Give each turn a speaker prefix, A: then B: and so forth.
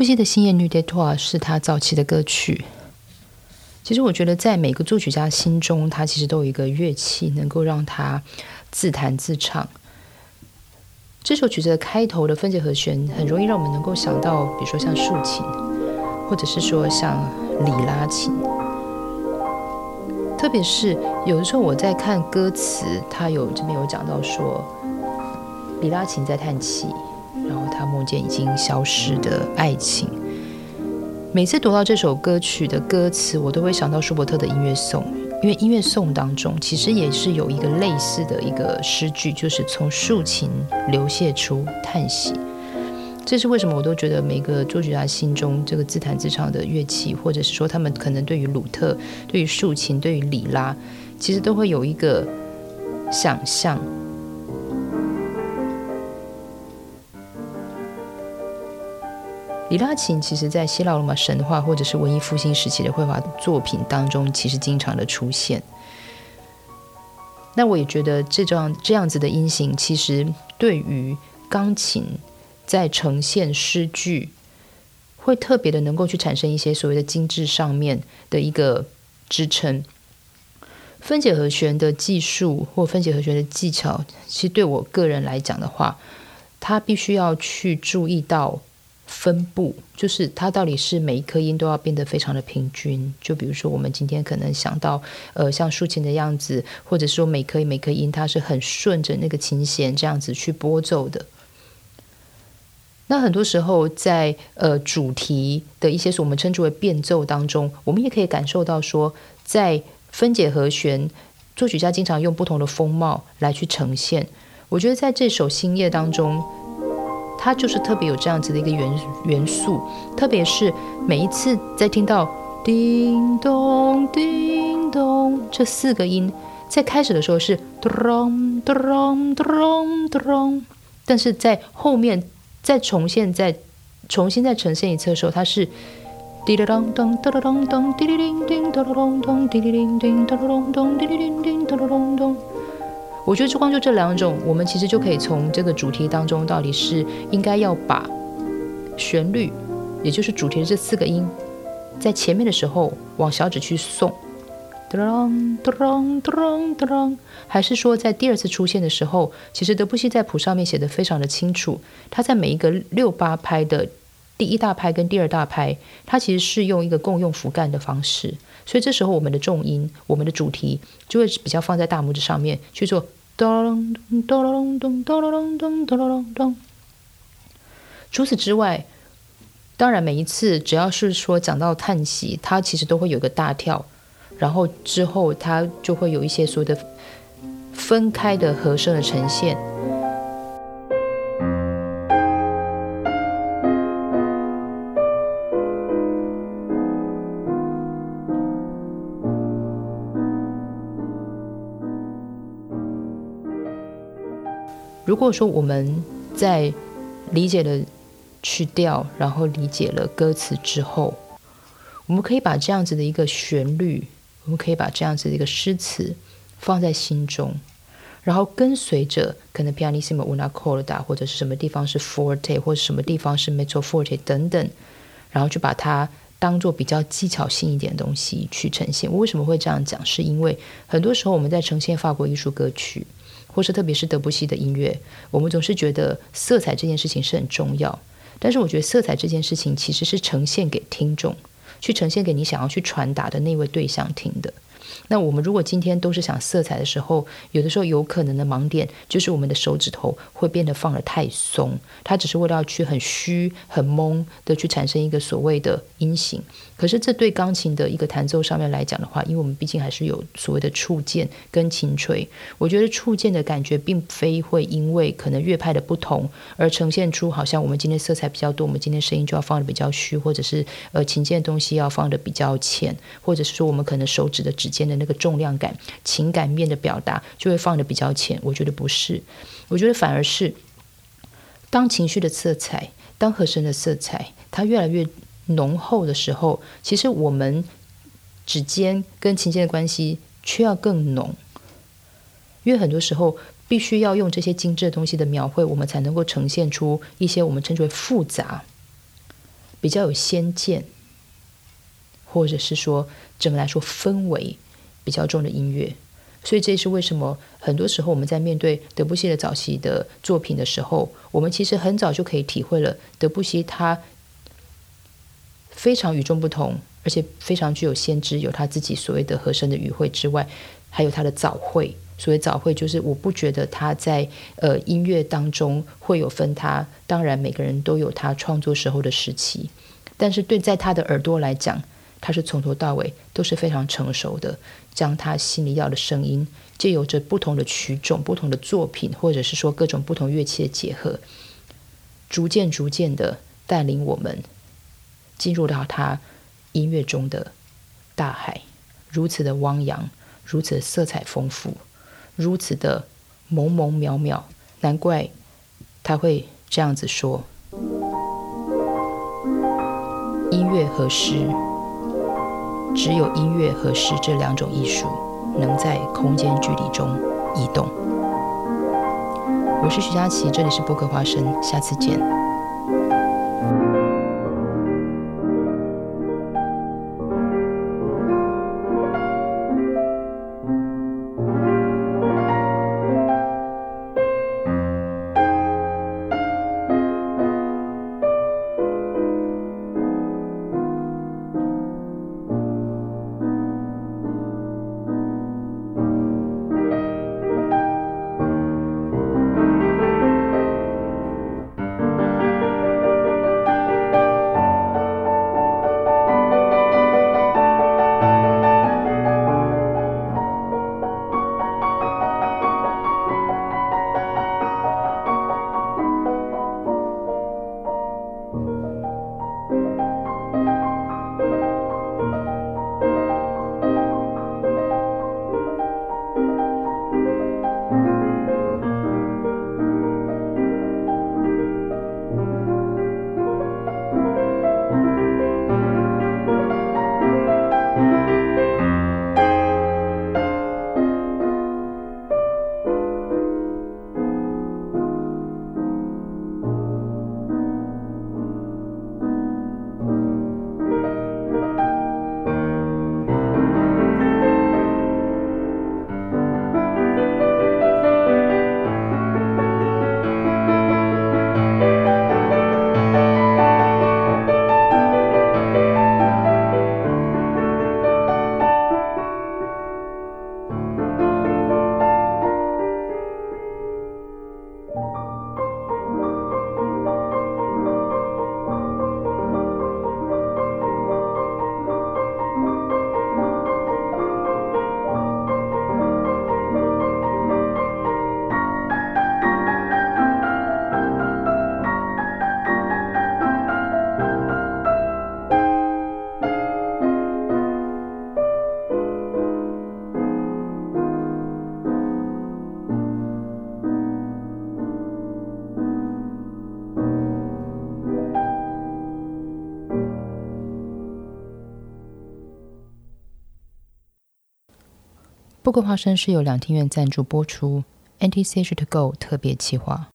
A: 德布西的《星夜女蝶托》是他早期的歌曲。其实我觉得，在每个作曲家心中，他其实都有一个乐器，能够让他自弹自唱。这首曲子的开头的分解和弦，很容易让我们能够想到，比如说像竖琴，或者是说像里拉琴。特别是有的时候我在看歌词，他有这边有讲到说，里拉琴在叹气，梦见已经消失的爱情。每次读到这首歌曲的歌词，我都会想到舒伯特的音乐颂，因为音乐颂当中其实也是有一个类似的一个诗句，就是从竖琴流泻出叹息。这是为什么？我都觉得每个作曲家心中这个自弹自唱的乐器，或者是说他们可能对于鲁特、对于竖琴、对于里拉，其实都会有一个想象。里拉琴其实在希腊罗马神话或者是文艺复兴时期的绘画作品当中，其实经常的出现。那我也觉得这张这样子的音型，其实对于钢琴。在呈现诗句，会特别的能够去产生一些所谓的精致上面的一个支撑。分解和弦的技术或分解和弦的技巧，其实对我个人来讲的话，它必须要去注意到分布，就是它到底是每一颗音都要变得非常的平均。就比如说，我们今天可能想到，呃，像竖琴的样子，或者说每颗每颗音它是很顺着那个琴弦这样子去拨奏的。那很多时候，在呃主题的一些我们称之为变奏当中，我们也可以感受到说，在分解和弦，作曲家经常用不同的风貌来去呈现。我觉得在这首《星夜》当中，它就是特别有这样子的一个元元素，特别是每一次在听到叮咚叮咚这四个音，在开始的时候是咚咚咚咚，但是在后面。再重现，再重新再呈现一次的时候，它是滴哩咚咚咚咚咚滴哩铃叮咚咚咚滴哩铃叮咚咚咚滴哩铃叮咚咚咚。我觉得，就光就这两种，我们其实就可以从这个主题当中，到底是应该要把旋律，也就是主题的这四个音，在前面的时候往小指去送。咚咚咚咚咚，还是说在第二次出现的时候，其实德布西在谱上面写的非常的清楚，他在每一个六八拍的第一大拍跟第二大拍，它其实是用一个共用符干的方式，所以这时候我们的重音，我们的主题就会比较放在大拇指上面去做咚咚咚咚咚咚咚咚咚咚。除此之外，当然每一次只要是说讲到叹息，它其实都会有一个大跳。然后之后，它就会有一些所谓的分开的和声的呈现。如果说我们在理解了曲调，然后理解了歌词之后，我们可以把这样子的一个旋律。我们可以把这样子的一个诗词放在心中，然后跟随着可能 pianissimo una corda 或者是什么地方是 forte 或者什么地方是 mezzo forte 等等，然后就把它当做比较技巧性一点的东西去呈现。我为什么会这样讲？是因为很多时候我们在呈现法国艺术歌曲，或是特别是德布西的音乐，我们总是觉得色彩这件事情是很重要，但是我觉得色彩这件事情其实是呈现给听众。去呈现给你想要去传达的那位对象听的。那我们如果今天都是想色彩的时候，有的时候有可能的盲点就是我们的手指头会变得放得太松，它只是为了要去很虚、很懵的去产生一个所谓的音型。可是这对钢琴的一个弹奏上面来讲的话，因为我们毕竟还是有所谓的触键跟琴锤，我觉得触键的感觉并非会因为可能乐派的不同而呈现出好像我们今天色彩比较多，我们今天声音就要放的比较虚，或者是呃琴键的东西要放的比较浅，或者是说我们可能手指的指尖间的。那个重量感、情感面的表达就会放的比较浅。我觉得不是，我觉得反而是当情绪的色彩、当和声的色彩它越来越浓厚的时候，其实我们指尖跟琴键的关系却要更浓，因为很多时候必须要用这些精致的东西的描绘，我们才能够呈现出一些我们称之为复杂。比较有先见，或者是说怎么来说氛围比较重的音乐。所以这也是为什么很多时候我们在面对德布西的早期的作品的时候，我们其实很早就可以体会了德布西他非常与众不同，而且非常具有先知，有他自己所谓的和声的语汇之外，还有他的早会。所谓早会，就是我不觉得他在呃音乐当中会有分他。当然，每个人都有他创作时候的时期，但是对在他的耳朵来讲。他是从头到尾都是非常成熟的，将他心里要的声音，借由着不同的曲种、不同的作品，或者是说各种不同乐器的结合，逐渐、逐渐的带领我们进入到他音乐中的大海，如此的汪洋，如此的色彩丰富，如此的朦朦渺渺。难怪他会这样子说：音乐和诗。只有音乐和诗这两种艺术能在空间距离中移动。我是徐佳琪，这里是播客花生，下次见。不过，花生是由两厅院赞助播出，Anti Sage to Go 特别企划。